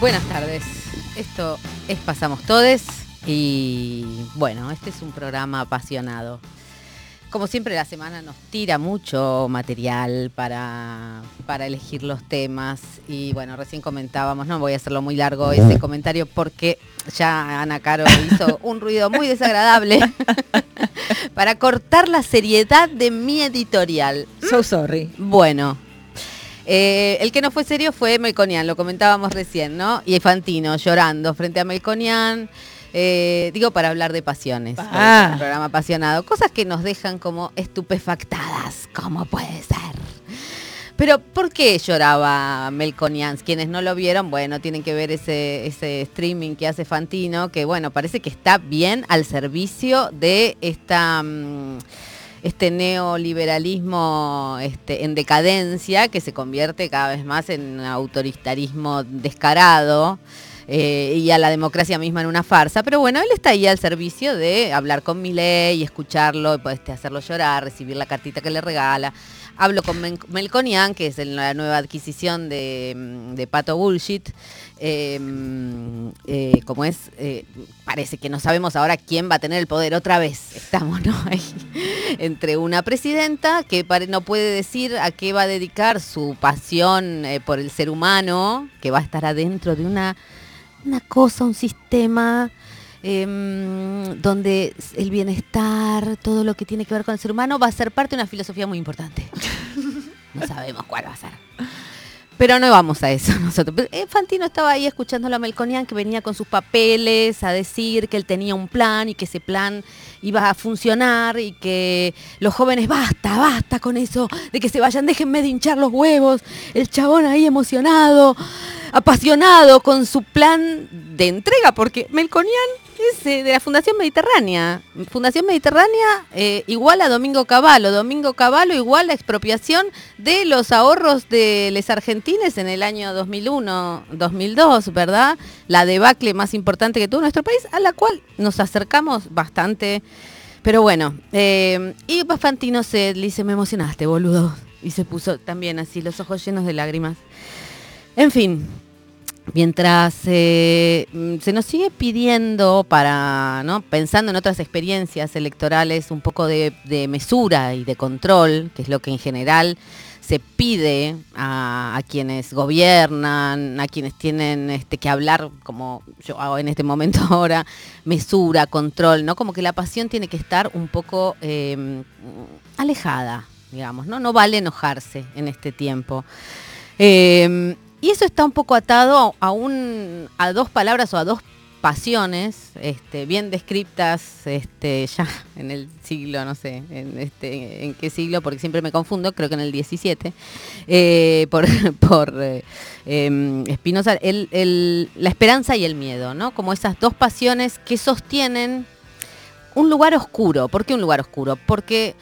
Buenas tardes. Esto es Pasamos Todes y bueno, este es un programa apasionado. Como siempre la semana nos tira mucho material para, para elegir los temas y bueno, recién comentábamos, no voy a hacerlo muy largo ese comentario porque ya Ana Caro hizo un ruido muy desagradable para cortar la seriedad de mi editorial. So sorry. Bueno, eh, el que no fue serio fue Melconian, lo comentábamos recién, ¿no? Y Fantino llorando frente a Melconian. eh, digo, para hablar de pasiones. por Ah. un programa apasionado. Cosas que nos dejan como estupefactadas. ¿Cómo puede ser? Pero, ¿por qué lloraba Melconian? Quienes no lo vieron, bueno, tienen que ver ese, ese streaming que hace Fantino, que bueno, parece que está bien al servicio de esta. mm, este neoliberalismo este, en decadencia que se convierte cada vez más en autoritarismo descarado eh, y a la democracia misma en una farsa. Pero bueno, él está ahí al servicio de hablar con Milei escucharlo, y pues, hacerlo llorar, recibir la cartita que le regala. Hablo con Melconian, que es la nueva adquisición de, mm, de Pato Bullshit. Mm, eh, como es, eh, parece que no sabemos ahora quién va a tener el poder otra vez. Estamos ¿no? ahí entre una presidenta que no puede decir a qué va a dedicar su pasión eh, por el ser humano, que va a estar adentro de una cosa, un sistema em, donde el bienestar, todo lo que tiene que ver con el ser humano, va a ser parte de una filosofía muy importante. No sabemos cuál va a ser. Pero no vamos a eso nosotros. Eh, Fantino estaba ahí escuchando a Melconian que venía con sus papeles a decir que él tenía un plan y que ese plan iba a funcionar y que los jóvenes basta, basta con eso, de que se vayan, déjenme de hinchar los huevos. El chabón ahí emocionado, apasionado con su plan de entrega, porque Melconian es eh, de la Fundación Mediterránea. Fundación Mediterránea eh, igual a Domingo Cavallo, Domingo Cavallo igual a expropiación de los ahorros de los argentines en el año 2001-2002, ¿verdad? La debacle más importante que tuvo nuestro país, a la cual nos acercamos bastante. Pero bueno, eh, y Fantino se le dice, me emocionaste, boludo. Y se puso también así, los ojos llenos de lágrimas. En fin, mientras eh, mm, se nos sigue pidiendo para, ¿no? pensando en otras experiencias electorales, un poco de, de mesura y de control, que es lo que en general se pide a, quienes gobiernan, a quienes tienen este, que hablar, como yo hago en este momento ahora, mesura, control, ¿no? Como que la pasión tiene que estar un poco eh, alejada, digamos, ¿no? No vale enojarse en este tiempo. Eh, y eso está un poco atado a, un, a dos palabras o a dos pasiones, este, bien descritas este, ya en el siglo, no sé, en, este, en qué siglo, porque siempre me confundo, creo que en el 17, eh, por, por eh, eh, Spinoza, la esperanza y el miedo, ¿no? Como esas dos pasiones que sostienen un lugar oscuro. ¿Por qué un lugar oscuro? Porque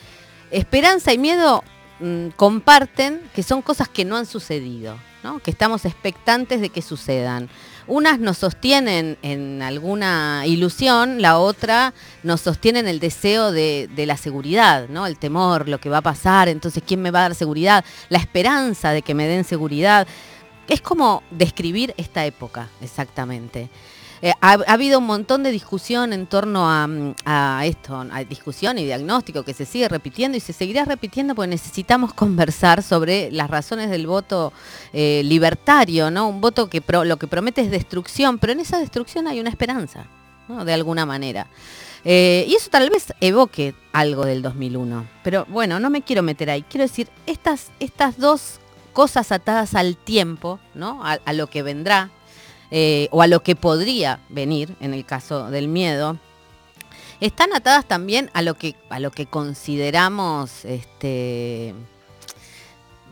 esperanza y miedo mm, comparten que son cosas que no han sucedido, ¿no? que estamos expectantes de que sucedan. Unas nos sostienen en alguna ilusión, la otra nos sostiene en el deseo de, de la seguridad, ¿no? el temor, lo que va a pasar, entonces quién me va a dar seguridad, la esperanza de que me den seguridad. Es como describir esta época, exactamente. Eh, ha, ha habido un montón de discusión en torno a, mm, a esto, a discusión y diagnóstico que se sigue repitiendo y se seguirá repitiendo porque necesitamos conversar sobre las razones del voto eh, libertario, ¿no? Un voto que lo que promete es destrucción, pero en esa destrucción hay una esperanza, ¿no? De alguna manera. Eh, y eso tal vez evoque algo del 2001. Pero bueno, no me quiero meter ahí. Quiero decir, estas, estas dos cosas atadas al tiempo, ¿no? A lo que vendrá, eh, o a lo que podría venir en el caso del miedo, están atadas también a lo que, a lo que consideramos este,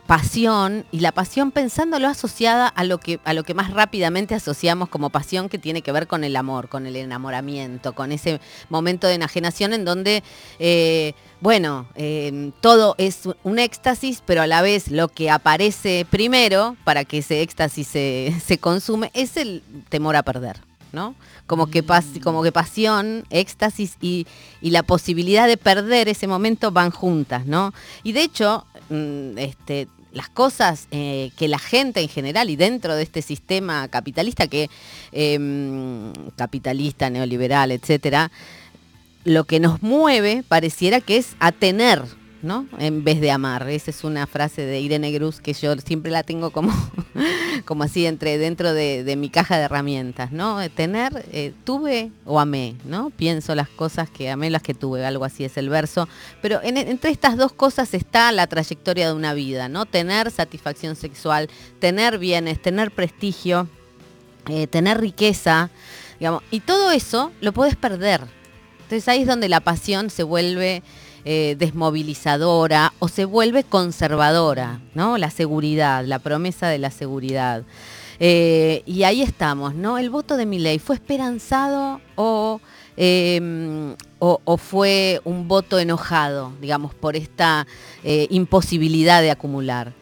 pasión, y la pasión pensándolo asociada a lo, que, a lo que más rápidamente asociamos como pasión que tiene que ver con el amor, con el enamoramiento, con ese momento de enajenación en donde, eh, bueno, eh, todo es un éxtasis, pero a la vez lo que aparece primero para que ese éxtasis se, se consume es el temor a perder. ¿no? Como que, pas- como que pasión, éxtasis y, y la posibilidad de perder ese momento van juntas, ¿no? Y de hecho, mm, este, las cosas eh, que la gente en general y dentro de este sistema capitalista que em, capitalista, neoliberal, etcétera, lo que nos mueve pareciera que es a tener ¿no? En vez de amar. Esa es una frase de Irene Gruz que yo siempre la tengo como, como así entre dentro de, mi caja de herramientas, ¿no? Tener, eh, tuve o amé, ¿no? Pienso las cosas que amé, las que tuve, algo así es el verso. Pero entre estas dos cosas está la trayectoria de una vida, ¿no? Tener satisfacción sexual, tener bienes, tener prestigio, eh, tener riqueza, digamos, y todo eso lo puedes perder. Entonces ahí es donde la pasión se vuelve eh, desmovilizadora o se vuelve conservadora, ¿no? La seguridad, la promesa de la seguridad. Eh, y ahí estamos, ¿no? El voto de mi ley fue esperanzado em, o, o, fue un voto enojado, digamos, por esta eh, imposibilidad de acumular.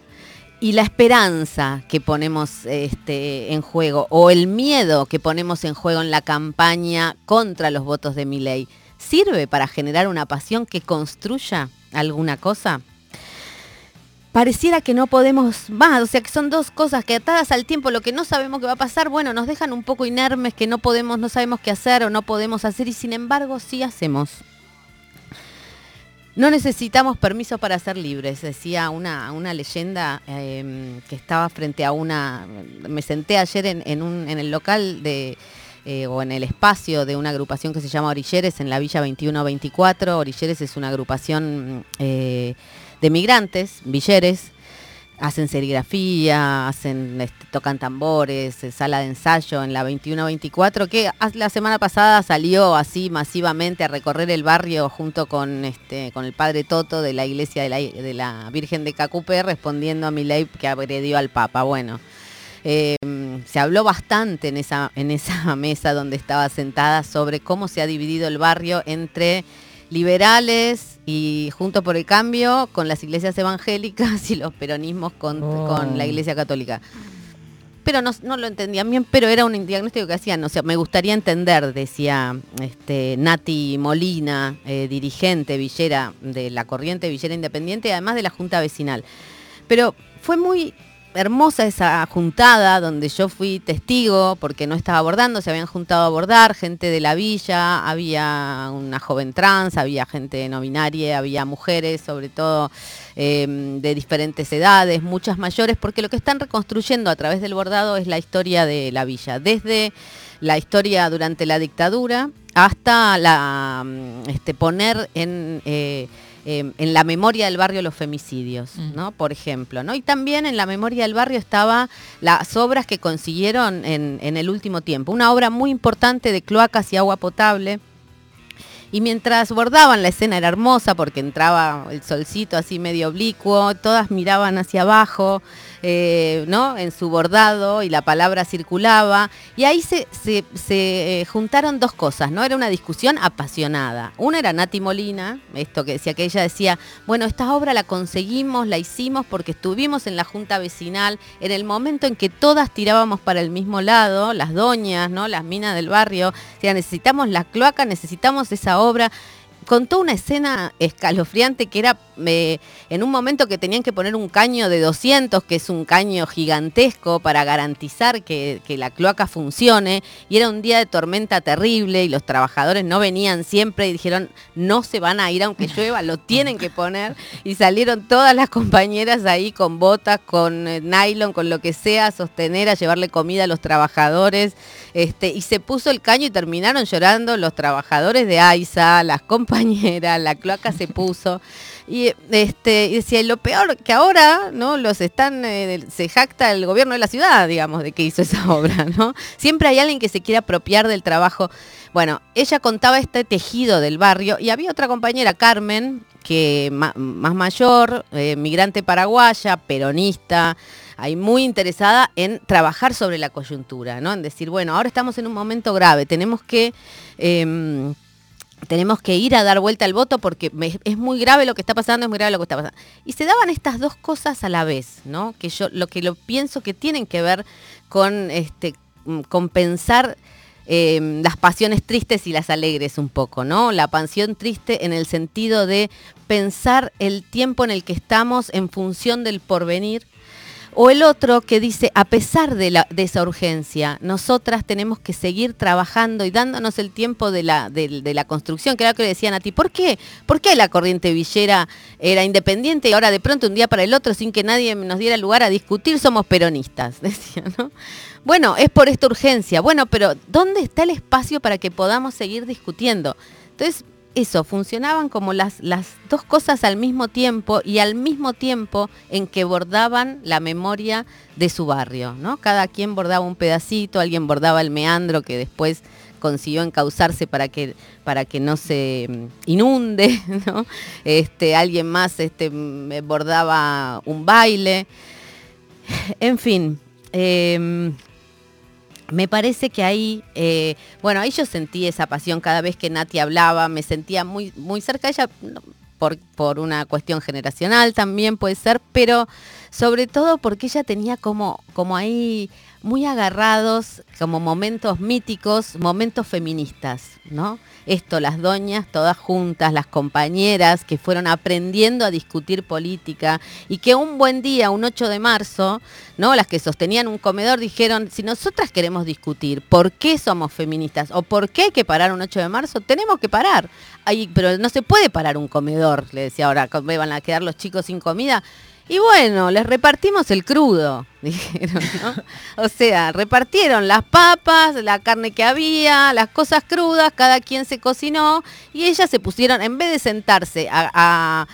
Y la esperanza que ponemos este, en juego o el miedo que ponemos en juego en la campaña contra los votos de mi ley sirve para generar una pasión que construya alguna cosa? Pareciera que no podemos más, o sea que son dos cosas que atadas al tiempo, lo que no sabemos que va a pasar, bueno, nos dejan un poco inermes, que no podemos, no sabemos qué hacer o no podemos hacer y sin embargo sí hacemos. No necesitamos permiso para ser libres, decía una, una leyenda em, que estaba frente a una... Me senté ayer en, un, en el local de, eh, o en el espacio de una agrupación que se llama Orilleres en la Villa 2124. Orilleres es una agrupación eh, de migrantes, villeres, hacen serigrafía, hacen, este, tocan tambores, eh, sala de ensayo en la 2124, que la semana pasada salió así masivamente a recorrer el barrio junto con, este, con el padre Toto de la iglesia de la, Virgen de Cacupé, respondiendo a mi ley que agredió al Papa. Bueno, se habló bastante en esa, en esa mesa donde estaba sentada sobre cómo se ha dividido el barrio entre liberales y Junto por el Cambio con las iglesias evangélicas y los peronismos con, la oh. iglesia católica. Pero no, lo entendían bien, pero era un diagnóstico que hacían. O sea, me gustaría entender, decía este, Nati Molina, eh, dirigente villera de la corriente Villera Independiente, además de la Junta Vecinal. Pero fue muy hermosa esa juntada donde yo fui testigo porque no estaba abordando, se habían juntado a abordar gente de la villa, había una joven trans, había gente no binaria, había mujeres, sobre todo em, de diferentes edades, muchas mayores, porque lo que están reconstruyendo a través del bordado es la historia de la villa, desde la historia durante la dictadura hasta la, este, poner en... Eh, Em, en la memoria del barrio los femicidios, mm. ¿no? Por ejemplo, ¿no? Y también en la memoria del barrio estaba las obras que consiguieron en, en el último tiempo. Una obra muy importante de cloacas y agua potable. Y mientras bordaban, la escena era hermosa porque entraba el solcito así medio oblicuo, todas miraban hacia abajo, eh, ¿no? En su bordado y la palabra circulaba. Y ahí se, se, eh, juntaron dos cosas, ¿no? Era una discusión apasionada. Una era Nati Molina, esto que decía que ella decía, bueno, esta obra la conseguimos, la hicimos porque estuvimos en la junta vecinal, en el momento en que todas tirábamos para el mismo lado, las doñas, ¿no? Las minas del barrio, o necesitamos la cloaca, necesitamos esa obra contó una escena escalofriante que era eh, en un momento que tenían que poner un caño de 200, que es un caño gigantesco para garantizar que, la cloaca funcione, y era un día de tormenta terrible y los trabajadores no venían siempre y dijeron, no se van a ir aunque llueva, lo tienen que poner, y salieron todas las compañeras ahí con botas, con eh, nylon, con lo que sea, a sostener, a llevarle comida a los trabajadores, este, y se puso el caño y terminaron llorando los trabajadores de AISA, las compañeras, la cloaca se puso. Y este, y decía, lo peor que ahora, ¿no? Los están, eh, se jacta el gobierno de la ciudad, digamos, de que hizo esa obra, ¿no? Siempre hay alguien que se quiere apropiar del trabajo. Bueno, ella contaba este tejido del barrio y había otra compañera, Carmen, que más mayor, eh, migrante paraguaya, peronista, ahí muy interesada en trabajar sobre la coyuntura, ¿no? En decir, bueno, ahora estamos en un momento grave, tenemos que em, tenemos que ir a dar vuelta al voto porque es muy grave lo que está pasando, es muy grave lo que está pasando. Y se daban estas dos cosas a la vez, ¿no? Que yo lo que lo pienso que tienen que ver con este con pensar em, las pasiones tristes y las alegres un poco, ¿no? La pasión triste en el sentido de pensar el tiempo en el que estamos en función del porvenir o el otro que dice, a pesar de, esa urgencia, nosotras tenemos que seguir trabajando y dándonos el tiempo de la, construcción, que era lo que decían a ti, ¿por qué? ¿Por qué la corriente villera era independiente y ahora de pronto un día para el otro, sin que nadie nos diera lugar a discutir, somos peronistas? ¿no? Bueno, es por esta urgencia. Bueno, pero ¿dónde está el espacio para que podamos seguir discutiendo? Entonces, eso, funcionaban como las, las dos cosas al mismo tiempo y al mismo tiempo en que bordaban la memoria de su barrio, ¿no? Cada quien bordaba un pedacito, alguien bordaba el meandro que después consiguió encauzarse para que, para que no se mm, inunde, ¿no? Este, alguien más este, mm, bordaba un baile. En fin. Em, me parece que ahí, eh, bueno, ahí yo sentí esa pasión cada vez que Nati hablaba, me sentía muy, muy cerca de ella por, por una cuestión generacional también puede ser, pero sobre todo porque ella tenía como, como ahí muy agarrados, como momentos míticos, momentos feministas, ¿no? Esto, las doñas todas juntas, las compañeras que fueron aprendiendo a discutir política y que un buen día, un 8 de marzo, ¿no? Las que sostenían un comedor dijeron, si nosotras queremos discutir por qué somos feministas o por qué hay que parar un 8 de marzo, tenemos que parar. Ahí, pero no se puede parar un comedor, le decía ahora, me van a quedar los chicos sin comida. Y bueno, les repartimos el crudo, dijeron, ¿no? O sea, repartieron las papas, la carne que había, las cosas crudas, cada quien se cocinó y ellas se pusieron, en vez de sentarse a a,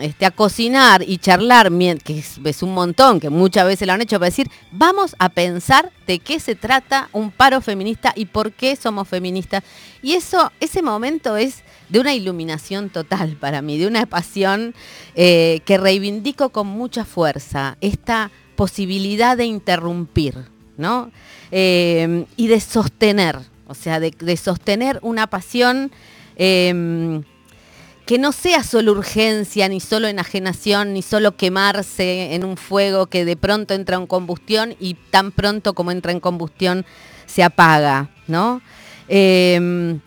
este, a cocinar y charlar, que es, un montón, que muchas veces lo han hecho, para decir, vamos a pensar de qué se trata un paro feminista y por qué somos feministas. Y eso, ese momento es de una iluminación total para mí, de una pasión eh, que reivindico con mucha fuerza, esta posibilidad de interrumpir, ¿no? Eh, y de sostener, o sea, de, sostener una pasión. Eh, que no sea solo urgencia, ni solo enajenación, ni solo quemarse en un fuego que de pronto entra en combustión y tan pronto como entra en combustión se apaga, ¿no? Digamos,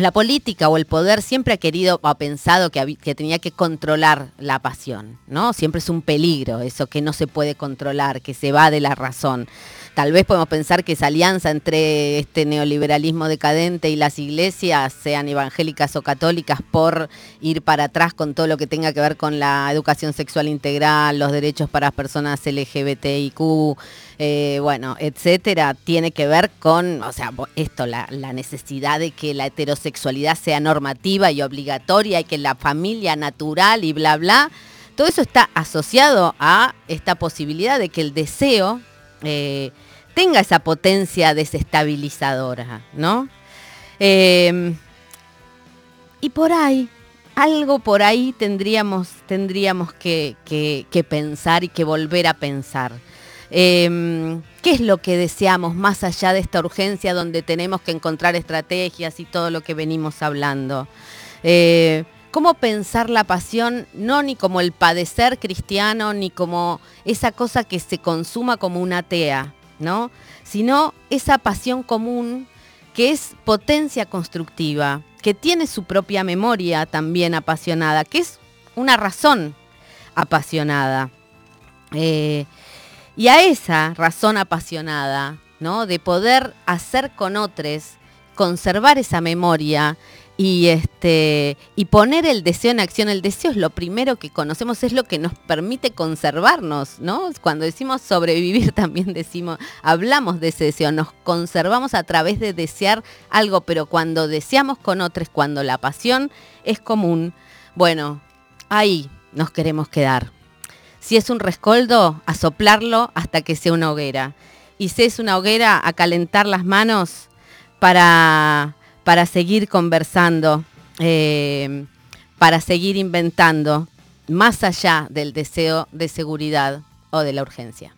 la política o el poder siempre ha querido o ha pensado que, que, tenía que controlar la pasión, ¿no? Siempre es un peligro eso que no se puede controlar, que se va de la razón tal vez podemos pensar que esa alianza entre este neoliberalismo decadente y las iglesias, sean evangélicas o católicas, por ir para atrás con todo lo que tenga que ver con la educación sexual integral, los derechos para las personas LGBTIQ, eh, bueno, etcétera, tiene que ver con, o sea, esto, la, necesidad de que la heterosexualidad sea normativa y obligatoria y que la familia natural y bla, bla. Todo eso está asociado a esta posibilidad de que el deseo eh, tenga esa potencia desestabilizadora, ¿no? Eh, y por ahí, algo por ahí tendríamos, tendríamos que, pensar y que volver a pensar. Eh, ¿Qué es lo que deseamos más allá de esta urgencia donde tenemos que encontrar estrategias y todo lo que venimos hablando? Eh, ¿Cómo pensar la pasión no ni como el padecer cristiano, ni como esa cosa que se consuma como una tea, ¿no? Sino esa pasión común que es potencia constructiva, que tiene su propia memoria también apasionada, que es una razón apasionada. Eh, y a esa razón apasionada, ¿no? De poder hacer con otros, conservar esa memoria, y este y poner el deseo en acción. El deseo es lo primero que conocemos es lo que nos permite conservarnos no cuando decimos sobrevivir también decimos hablamos de ese deseo nos conservamos a través de desear algo pero cuando deseamos con otros cuando la pasión es común bueno ahí nos queremos quedar. Si es un rescoldo a soplarlo hasta que sea una hoguera. Y si es una hoguera a calentar las manos para para seguir conversando, eh, para seguir inventando, más allá del deseo de seguridad o de la urgencia.